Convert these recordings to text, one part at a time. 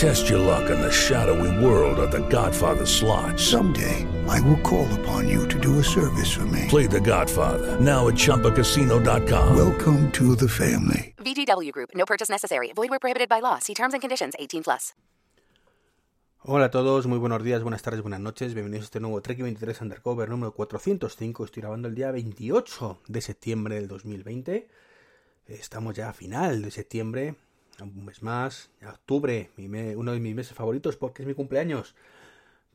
Test your luck in the shadowy world of The Godfather slot. Someday, I will call upon you to do a service for me. Play The Godfather now at ChumbaCasino.com. Welcome to the family. VGW Group. No purchase necessary. Void where prohibited by law. See terms and conditions. 18 plus. Hola a todos, muy buenos días, buenas tardes, buenas noches. Bienvenidos a este nuevo Trek 23 Undercover número 405. Estoy grabando el día 28 de septiembre del 2020. Estamos ya a final de septiembre, un mes más, octubre, uno de mis meses favoritos porque es mi cumpleaños.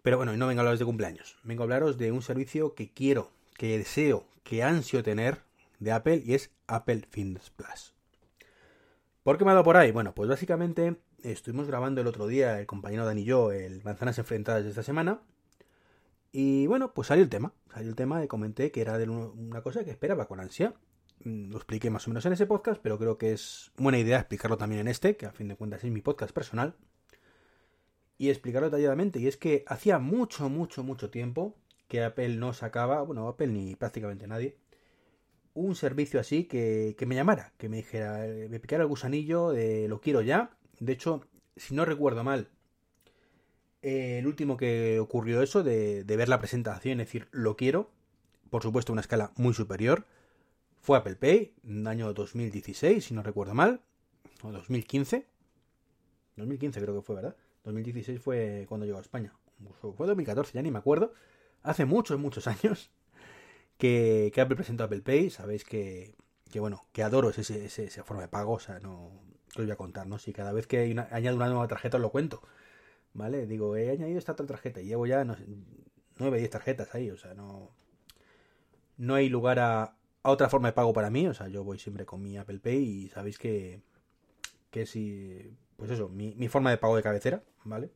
Pero bueno, no vengo a hablaros de cumpleaños. Vengo a hablaros de un servicio que quiero, que deseo, que ansio tener de Apple y es Apple Fitness Plus. ¿Por qué me ha dado por ahí? Bueno, pues básicamente estuvimos grabando el otro día, el compañero Dani y yo, el Manzanas Enfrentadas de esta semana. Y bueno, pues salió el tema. Salió el tema y comenté que era de una cosa que esperaba con ansia. Mm, Lo expliqué más o menos en ese podcast, pero creo que es buena idea explicarlo también en este, que a fin de cuentas es mi podcast personal. Y explicarlo detalladamente. Y es que hacía mucho, mucho, mucho tiempo que Apple no sacaba, bueno, Apple ni prácticamente nadie, un servicio así que, que me llamara, que me dijera, eh, me picara el gusanillo de lo quiero ya. De hecho, si no recuerdo mal, eh, el último que ocurrió eso, de, de ver la presentación, es decir, lo quiero, por supuesto, una escala muy superior, fue Apple Pay, en año 2016, si no recuerdo mal, o 2015. 2015 creo que fue, ¿verdad? 2016 fue cuando llegó a España. Fue 2014, ya ni me acuerdo. Hace muchos, muchos años que, que Apple presentó Apple Pay. Sabéis que, que bueno, que adoro ese, ese, esa forma de pago. O sea, no os voy a contar, ¿no? Si cada vez que añado una nueva tarjeta os lo cuento. ¿Vale? Digo, he añadido esta otra tarjeta y llevo ya no sé, 9, 10 tarjetas ahí. O sea, no, no hay lugar a, a otra forma de pago para mí. O sea, yo voy siempre con mi Apple Pay y sabéis que, que si, pues eso, mi, forma de pago de cabecera, ¿vale?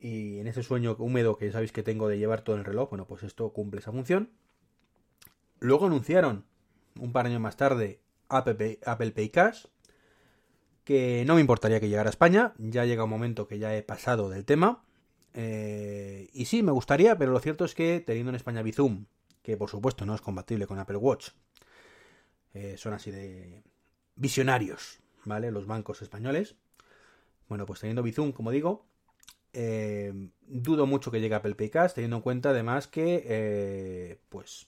Y en ese sueño húmedo que sabéis que tengo de llevar todo el reloj, bueno, pues esto cumple esa función. Luego anunciaron, un par de años más tarde, Apple Pay, Apple Pay Cash, que no me importaría que llegara a España, ya llega un momento que ya he pasado del tema. Eh, y sí, me gustaría, pero lo cierto es que teniendo en España Bizum, que por supuesto no es compatible con Apple Watch, eh, son así de visionarios, ¿vale? Los bancos españoles. Bueno, pues teniendo Bizum, como digo, eh, dudo mucho que llegue a Apple Pay Cash, teniendo en cuenta además que, eh, pues,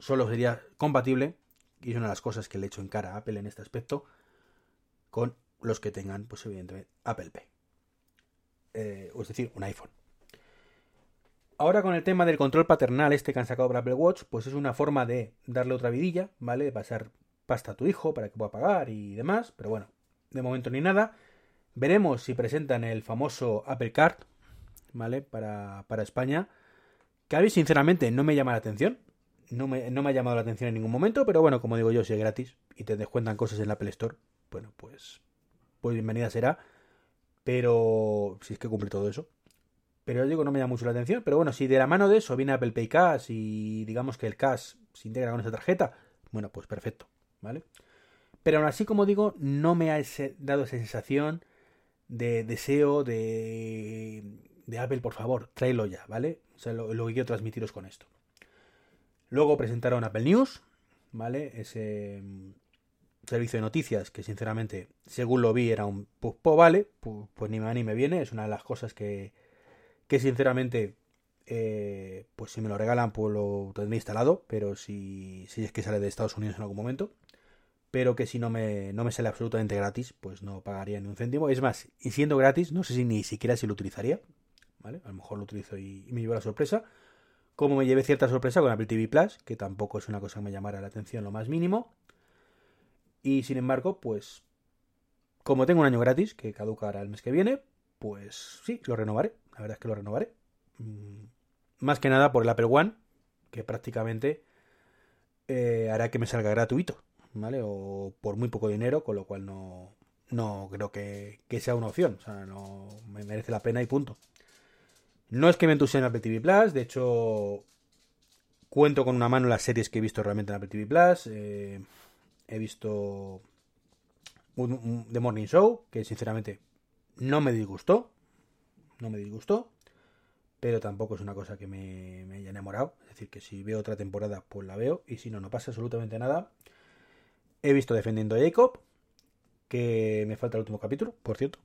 solo sería compatible, y es una de las cosas que le echo en cara a Apple en este aspecto, con los que tengan, pues evidentemente, Apple Pay. Es decir, un iPhone. Ahora con el tema del control paternal este que han sacado para Apple Watch, pues es una forma de darle otra vidilla, ¿vale? De pasar pasta a tu hijo para que pueda pagar y demás, pero bueno, de momento ni nada. Veremos si presentan el famoso Apple Card, ¿vale? Para, para España. Que a mí, sinceramente, no me llama la atención. No me, no me ha llamado la atención en ningún momento, pero bueno, como digo yo, si es gratis y te descuentan cosas en la Apple Store, bueno, pues, pues bienvenida será. Pero si es que cumple todo eso. Pero yo digo, no me llama mucho la atención. Pero bueno, si de la mano de eso viene Apple Pay Cash y digamos que el cash se integra con esa tarjeta, bueno, pues perfecto, ¿vale? Pero aún así, como digo, no me ha dado esa sensación de deseo de, de Apple, por favor, tráelo ya, ¿vale? O sea, lo, lo que quiero transmitiros con esto. Luego presentaron Apple News, ¿vale? Ese mm, servicio de noticias que sinceramente, según lo vi, era un pues, pues vale, pues, pues ni me va ni me viene, es una de las cosas que, que sinceramente, eh, pues si me lo regalan, pues lo tendré instalado, pero si, si es que sale de Estados Unidos en algún momento, pero que si no me, no me sale absolutamente gratis, pues no pagaría ni un céntimo. Es más, y siendo gratis, no sé si ni siquiera si lo utilizaría, ¿vale? A lo mejor lo utilizo y, y me llevo la sorpresa. Como me llevé cierta sorpresa con Apple TV Plus, que tampoco es una cosa que me llamara la atención lo más mínimo. Y sin embargo, pues como tengo un año gratis, que caduca ahora el mes que viene, pues sí, lo renovaré. La verdad es que lo renovaré. Mm, Más que nada por el Apple One, que prácticamente eh, hará que me salga gratuito, ¿vale? O por muy poco dinero, con lo cual no, no creo que, que sea una opción. O sea, no me merece la pena y punto. No es que me entusiasme Apple TV Plus, de hecho, cuento con una mano las series que he visto realmente en Apple TV Plus. eh, he visto The Morning Show, que sinceramente no me disgustó. No me disgustó. Pero tampoco es una cosa que me, me haya enamorado. Es decir, que si veo otra temporada, pues la veo. Y si no, no pasa absolutamente nada. He visto Defendiendo a Jacob. Que me falta el último capítulo, por cierto.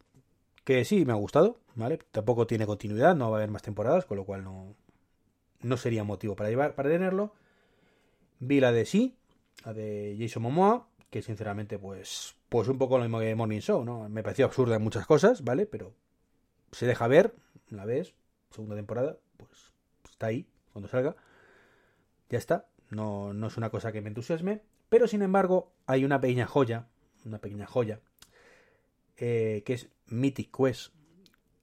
Que sí, me ha gustado, ¿vale? Tampoco tiene continuidad, no va a haber más temporadas, con lo cual no, no sería motivo para llevar, para tenerlo. Vi la de sí, la de Jason Momoa, que sinceramente, pues, pues un poco lo mismo que Morning Show, ¿no? Me pareció absurda en muchas cosas, ¿vale? Pero se deja ver, la ves, segunda temporada, pues está ahí, cuando salga. Ya está, no, no es una cosa que me entusiasme, pero sin embargo hay una pequeña joya, una pequeña joya, eh, que es Mythic Quest,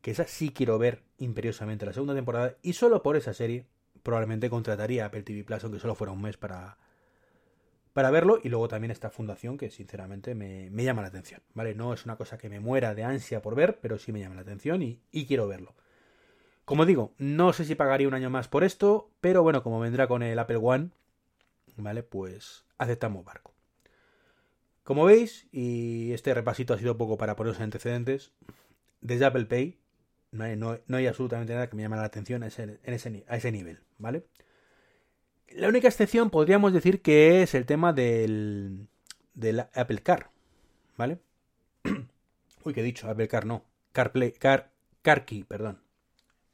que esa sí quiero ver imperiosamente la segunda temporada, y solo por esa serie probablemente contrataría a Apple TV Plus, aunque solo fuera un mes para, para verlo. Y luego también esta fundación que sinceramente me, llama la atención. ¿Vale? No es una cosa que me muera de ansia por ver, pero sí me llama la atención y, quiero verlo. Como digo, no sé si pagaría un año más por esto, pero bueno, como vendrá con el Apple One, ¿vale? Pues aceptamos barco. Como veis, y este repasito ha sido poco para poneros antecedentes, desde Apple Pay no hay, absolutamente nada que me llame la atención a ese, a ese nivel, ¿vale? La única excepción podríamos decir que es el tema del, del Apple Car, ¿vale? Uy, ¿qué he dicho? Apple Car no. CarPlay, Car, CarKey, perdón.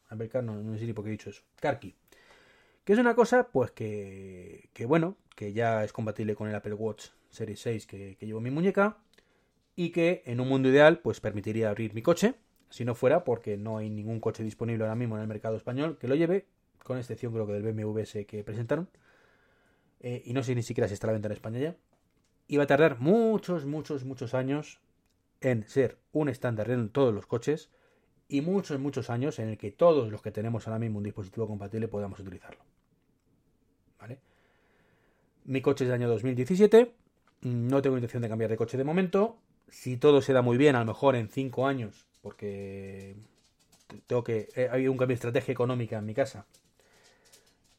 Apple Car no, no sé ni por qué he dicho eso. CarKey. Que es una cosa, pues que, que bueno, que ya es compatible con el Apple Watch Series 6 que, que llevo en mi muñeca y que en un mundo ideal, pues permitiría abrir mi coche si no fuera porque no hay ningún coche disponible ahora mismo en el mercado español que lo lleve, con excepción creo que del BMW que presentaron. Eh, y no sé ni siquiera si está la venta en España ya. Y va a tardar muchos, muchos, muchos años en ser un estándar en todos los coches y muchos, muchos años en el que todos los que tenemos ahora mismo un dispositivo compatible podamos utilizarlo. ¿Vale? Mi coche es del año 2017. No tengo intención de cambiar de coche de momento. Si todo se da muy bien, a lo mejor en 5 años porque tengo que eh, hay un cambio de estrategia económica en mi casa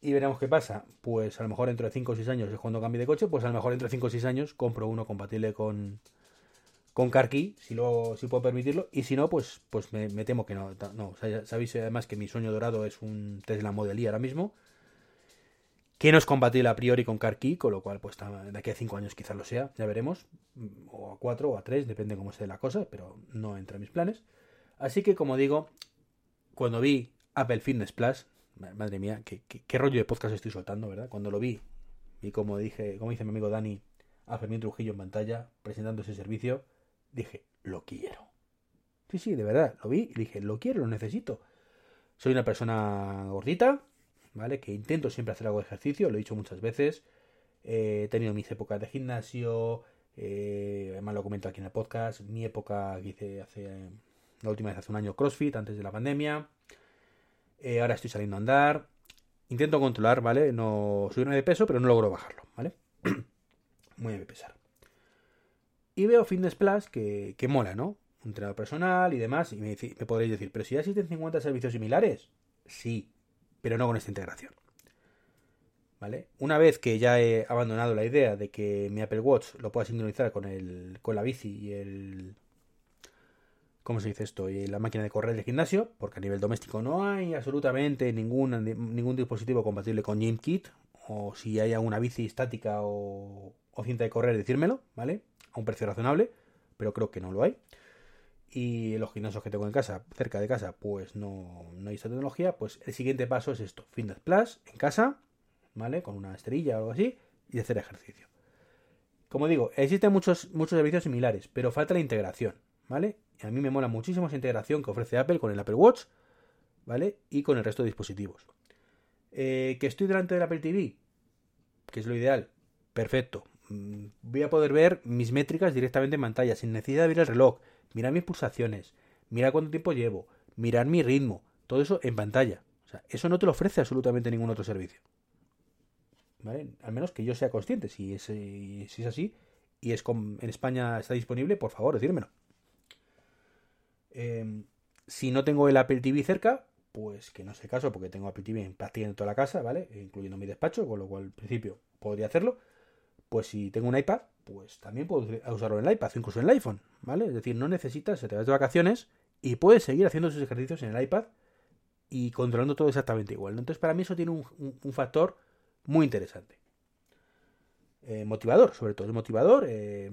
y veremos qué pasa. Pues a lo mejor dentro de 5 o 6 años cuando cambie de coche, pues a lo mejor dentro de 5 o 6 años compro uno compatible con con CarKey, si luego si puedo permitirlo, y si no, pues pues me, temo que no. no sabéis además que mi sueño dorado es un Tesla Model Y ahora mismo, que no es compatible a priori con CarKey, con lo cual pues de aquí a 5 años quizás lo sea, ya veremos, o a 4 o a 3, depende cómo esté la cosa, pero no entra en mis planes. Así que, como digo, cuando vi Apple Fitness Plus, madre mía, qué, rollo de podcast estoy soltando, ¿verdad? Cuando lo vi, y como dije, como dice mi amigo Dani, a Fermín Trujillo en pantalla, presentando ese servicio, dije, lo quiero. Sí, sí, de verdad, lo vi y dije, lo quiero, lo necesito. Soy una persona gordita, ¿vale? Que intento siempre hacer algo de ejercicio, lo he dicho muchas veces. he tenido mis épocas de gimnasio, eh, además lo comento aquí en el podcast, mi época que hice hace la última vez hace un año CrossFit, antes de la pandemia. Eh, ahora estoy saliendo a andar. Intento controlar, ¿vale? No subirme de peso, pero no logro bajarlo, ¿vale? Muy a pesar. Y veo Fitness Plus que, que mola, ¿no? Un entrenador personal y demás. Y me, me podréis decir, ¿pero si ya existen 50 servicios similares? Sí, pero no con esta integración. ¿Vale? Una vez que ya he abandonado la idea de que mi Apple Watch lo pueda sincronizar con, el, con la bici y el, ¿cómo se dice esto? Y la máquina de correr del gimnasio, porque a nivel doméstico no hay absolutamente ningún, ningún dispositivo compatible con GymKit, o si hay alguna bici estática o, cinta de correr, decírmelo, ¿vale? A un precio razonable, pero creo que no lo hay. Y los gimnasios que tengo en casa, cerca de casa, pues no, no hay esta tecnología. Pues el siguiente paso es esto: Fitness Plus en casa, ¿vale? Con una esterilla o algo así, y hacer ejercicio. Como digo, existen muchos, muchos servicios similares, pero falta la integración, ¿vale? a mí me mola muchísimo esa integración que ofrece Apple con el Apple Watch, ¿vale? Y con el resto de dispositivos. Eh, ¿Que estoy delante del Apple TV? Que es lo ideal. Perfecto. Mm, voy a poder ver mis métricas directamente en pantalla, sin necesidad de ver el reloj, mirar mis pulsaciones, mirar cuánto tiempo llevo, mirar mi ritmo, todo eso en pantalla. O sea, eso no te lo ofrece absolutamente ningún otro servicio. ¿Vale? Al menos que yo sea consciente. Si es, si es así y es en España está disponible, por favor, decírmelo. Em, si no tengo el Apple TV cerca, pues que no sé caso, porque tengo Apple TV en prácticamente toda la casa, ¿vale? Incluyendo mi despacho, con lo cual, al principio, podría hacerlo. pues si tengo un iPad, pues también puedo usarlo en el iPad, incluso en el iPhone, ¿vale? Es decir, no necesitas, se te vas de vacaciones y puedes seguir haciendo esos ejercicios en el iPad y controlando todo exactamente igual. Entonces, para mí eso tiene un, factor muy interesante. Eh, motivador, sobre todo, es motivador. Eh,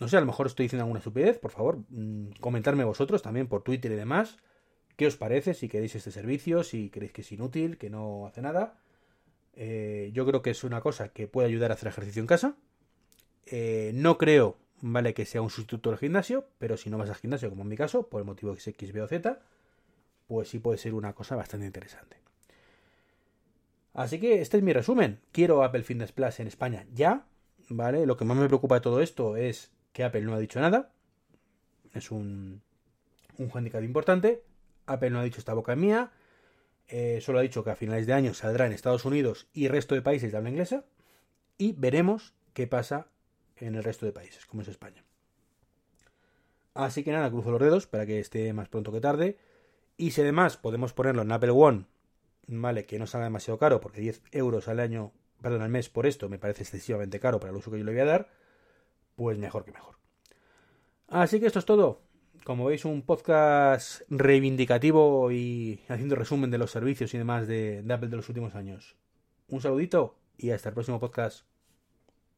no sé, a lo mejor estoy diciendo alguna estupidez, por favor, mm, comentarme vosotros también por Twitter y demás. ¿Qué os parece? Si queréis este servicio, si creéis que es inútil, que no hace nada. Eh, yo creo que es una cosa que puede ayudar a hacer ejercicio en casa. Eh, no creo, vale, que sea un sustituto del gimnasio, pero si no vas al gimnasio, como en mi caso, por el motivo que X, B o Z, pues sí puede ser una cosa bastante interesante. Así que este es mi resumen. Quiero Apple Fitness Plus en España ya, ¿vale? Lo que más me preocupa de todo esto es que Apple no ha dicho nada. Es un, un handicap importante. Apple no ha dicho esta boca mía. Eh, solo ha dicho que a finales de año saldrá en Estados Unidos y resto de países de habla inglesa. Y veremos qué pasa en el resto de países, como es España. Así que nada, cruzo los dedos para que esté más pronto que tarde. Y si además podemos ponerlo en Apple One, vale, que no salga demasiado caro, porque 10 euros al año, perdón, al mes por esto me parece excesivamente caro para el uso que yo le voy a dar, pues mejor que mejor. Así que esto es todo. Como veis, un podcast reivindicativo y haciendo resumen de los servicios y demás de, de Apple de los últimos años. Un saludito y hasta el próximo podcast.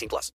18 plus.